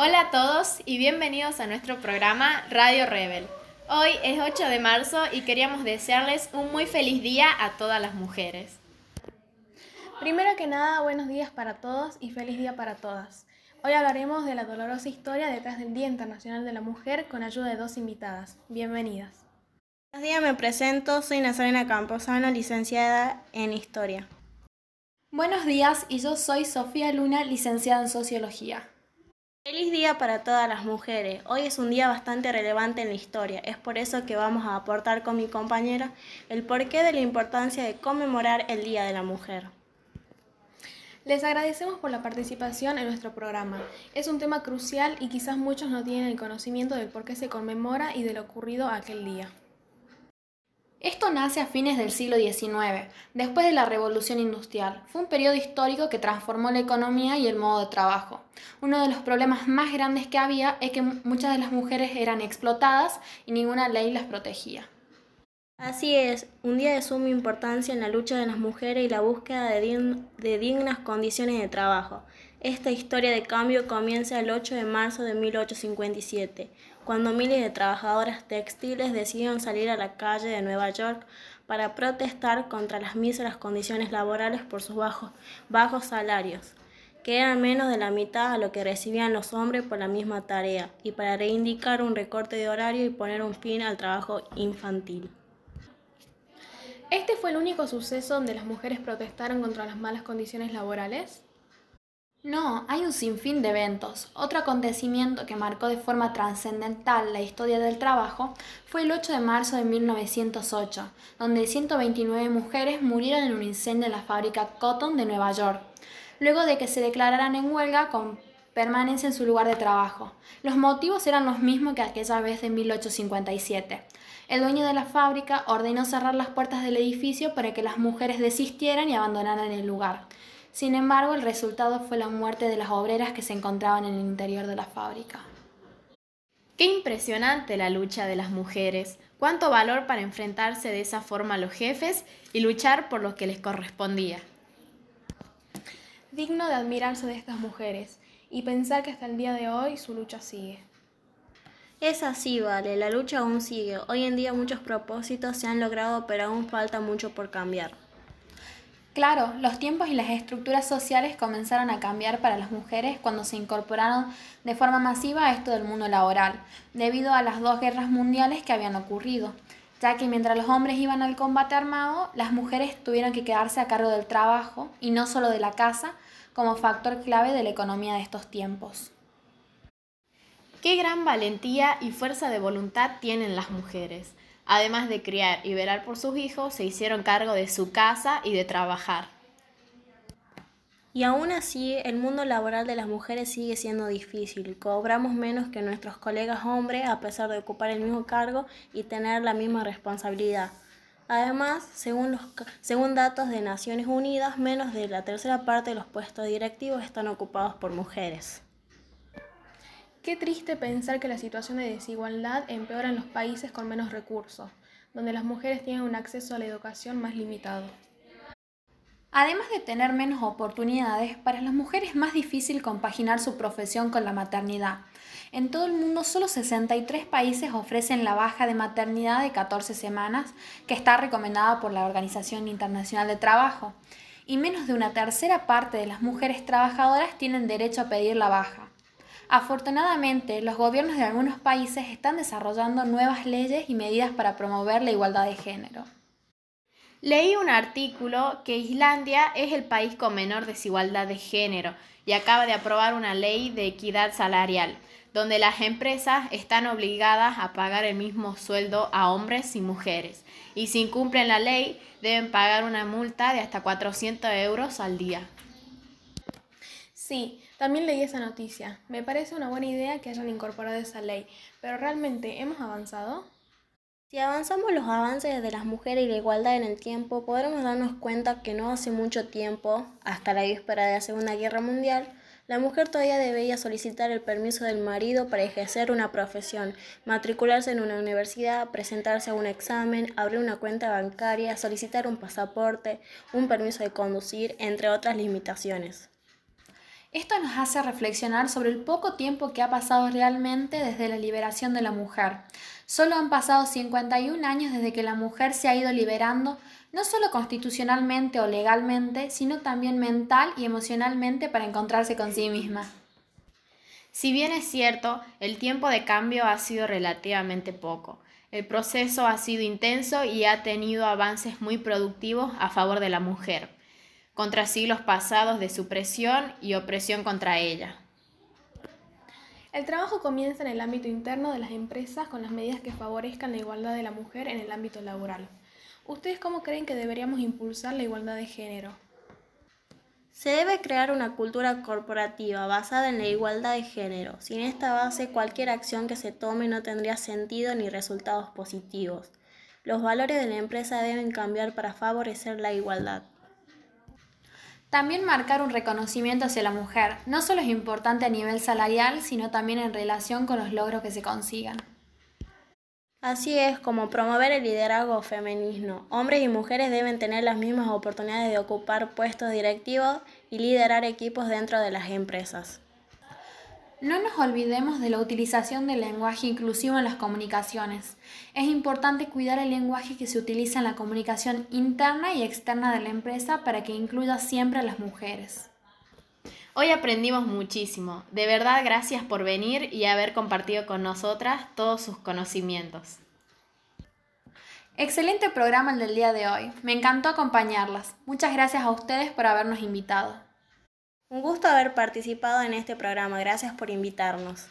Hola a todos y bienvenidos a nuestro programa Radio Rebel. Hoy es 8 de marzo y queríamos desearles un muy feliz día a todas las mujeres. Primero que nada, buenos días para todos y feliz día para todas. Hoy hablaremos de la dolorosa historia detrás del Día Internacional de la Mujer con ayuda de dos invitadas. Bienvenidas. Buenos días, me presento, soy Nazarena Camposano, licenciada en Historia. Buenos días, y yo soy Sofía Luna, licenciada en Sociología. Feliz día para todas las mujeres. Hoy es un día bastante relevante en la historia. Es por eso que vamos a aportar con mi compañera el porqué de la importancia de conmemorar el Día de la Mujer. Les agradecemos por la participación en nuestro programa. Es un tema crucial y quizás muchos no tienen el conocimiento del por qué se conmemora y de lo ocurrido aquel día. Esto nace a fines del siglo XIX, después de la Revolución Industrial. Fue un periodo histórico que transformó la economía y el modo de trabajo. Uno de los problemas más grandes que había es que muchas de las mujeres eran explotadas y ninguna ley las protegía. Así es, un día de suma importancia en la lucha de las mujeres y la búsqueda de, de dignas condiciones de trabajo. Esta historia de cambio comienza el 8 de marzo de 1857, cuando miles de trabajadoras textiles decidieron salir a la calle de Nueva York para protestar contra las míseras condiciones laborales por sus bajos, salarios, que eran menos de la mitad a lo que recibían los hombres por la misma tarea, y para reivindicar un recorte de horario y poner un fin al trabajo infantil. ¿Este fue el único suceso donde las mujeres protestaron contra las malas condiciones laborales? No, hay un sinfín de eventos. Otro acontecimiento que marcó de forma trascendental la historia del trabajo fue el 8 de marzo de 1908, donde 129 mujeres murieron en un incendio en la fábrica Cotton de Nueva York, luego de que se declararan en huelga con permanencia en su lugar de trabajo. Los motivos eran los mismos que aquella vez de 1857. El dueño de la fábrica ordenó cerrar las puertas del edificio para que las mujeres desistieran y abandonaran el lugar. Sin embargo, el resultado fue la muerte de las obreras que se encontraban en el interior de la fábrica. Qué impresionante la lucha de las mujeres, cuánto valor para enfrentarse de esa forma a los jefes y luchar por lo que les correspondía. Digno de admirarse de estas mujeres y pensar que hasta el día de hoy su lucha sigue. Es así, vale, la lucha aún sigue. Hoy en día muchos propósitos se han logrado, pero aún falta mucho por cambiar. Claro, los tiempos y las estructuras sociales comenzaron a cambiar para las mujeres cuando se incorporaron de forma masiva a esto del mundo laboral, debido a las dos guerras mundiales que habían ocurrido, ya que mientras los hombres iban al combate armado, las mujeres tuvieron que quedarse a cargo del trabajo y no solo de la casa, como factor clave de la economía de estos tiempos. Qué gran valentía y fuerza de voluntad tienen las mujeres. Además de criar y velar por sus hijos, se hicieron cargo de su casa y de trabajar. Y aún así, el mundo laboral de las mujeres sigue siendo difícil. Cobramos menos que nuestros colegas hombres a pesar de ocupar el mismo cargo y tener la misma responsabilidad. Además, según, datos de Naciones Unidas, menos de la tercera parte de los puestos directivos están ocupados por mujeres. Qué triste pensar que la situación de desigualdad empeora en los países con menos recursos, donde las mujeres tienen un acceso a la educación más limitado. Además de tener menos oportunidades, para las mujeres es más difícil compaginar su profesión con la maternidad. En todo el mundo, solo 63 países ofrecen la baja de maternidad de 14 semanas, que está recomendada por la Organización Internacional de Trabajo, y menos de una tercera parte de las mujeres trabajadoras tienen derecho a pedir la baja. Afortunadamente, los gobiernos de algunos países están desarrollando nuevas leyes y medidas para promover la igualdad de género. Leí un artículo que Islandia es el país con menor desigualdad de género y acaba de aprobar una ley de equidad salarial, donde las empresas están obligadas a pagar el mismo sueldo a hombres y mujeres, y si incumplen la ley deben pagar una multa de hasta 400 euros al día. Sí, también leí esa noticia. Me parece una buena idea que hayan incorporado esa ley, pero ¿realmente hemos avanzado? Si avanzamos los avances de las mujeres y la igualdad en el tiempo, podremos darnos cuenta que no hace mucho tiempo, hasta la víspera de la Segunda Guerra Mundial, la mujer todavía debía solicitar el permiso del marido para ejercer una profesión, matricularse en una universidad, presentarse a un examen, abrir una cuenta bancaria, solicitar un pasaporte, un permiso de conducir, entre otras limitaciones. Esto nos hace reflexionar sobre el poco tiempo que ha pasado realmente desde la liberación de la mujer. Solo han pasado 51 años desde que la mujer se ha ido liberando, no solo constitucionalmente o legalmente, sino también mental y emocionalmente para encontrarse con sí misma. Si bien es cierto, el tiempo de cambio ha sido relativamente poco. El proceso ha sido intenso y ha tenido avances muy productivos a favor de la mujer contra siglos pasados de supresión y opresión contra ella. El trabajo comienza en el ámbito interno de las empresas con las medidas que favorezcan la igualdad de la mujer en el ámbito laboral. ¿Ustedes cómo creen que deberíamos impulsar la igualdad de género? Se debe crear una cultura corporativa basada en la igualdad de género. Sin esta base, cualquier acción que se tome no tendría sentido ni resultados positivos. Los valores de la empresa deben cambiar para favorecer la igualdad. También marcar un reconocimiento hacia la mujer no solo es importante a nivel salarial, sino también en relación con los logros que se consigan. Así es como promover el liderazgo feminismo. Hombres y mujeres deben tener las mismas oportunidades de ocupar puestos directivos y liderar equipos dentro de las empresas. No nos olvidemos de la utilización del lenguaje inclusivo en las comunicaciones. Es importante cuidar el lenguaje que se utiliza en la comunicación interna y externa de la empresa para que incluya siempre a las mujeres. Hoy aprendimos muchísimo. De verdad, gracias por venir y haber compartido con nosotras todos sus conocimientos. Excelente programa el del día de hoy. Me encantó acompañarlas. Muchas gracias a ustedes por habernos invitado. Un gusto haber participado en este programa. Gracias por invitarnos.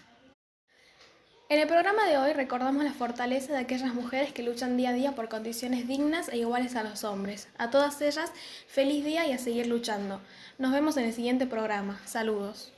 En el programa de hoy recordamos la fortaleza de aquellas mujeres que luchan día a día por condiciones dignas e iguales a los hombres. A todas ellas, feliz día y a seguir luchando. Nos vemos en el siguiente programa. Saludos.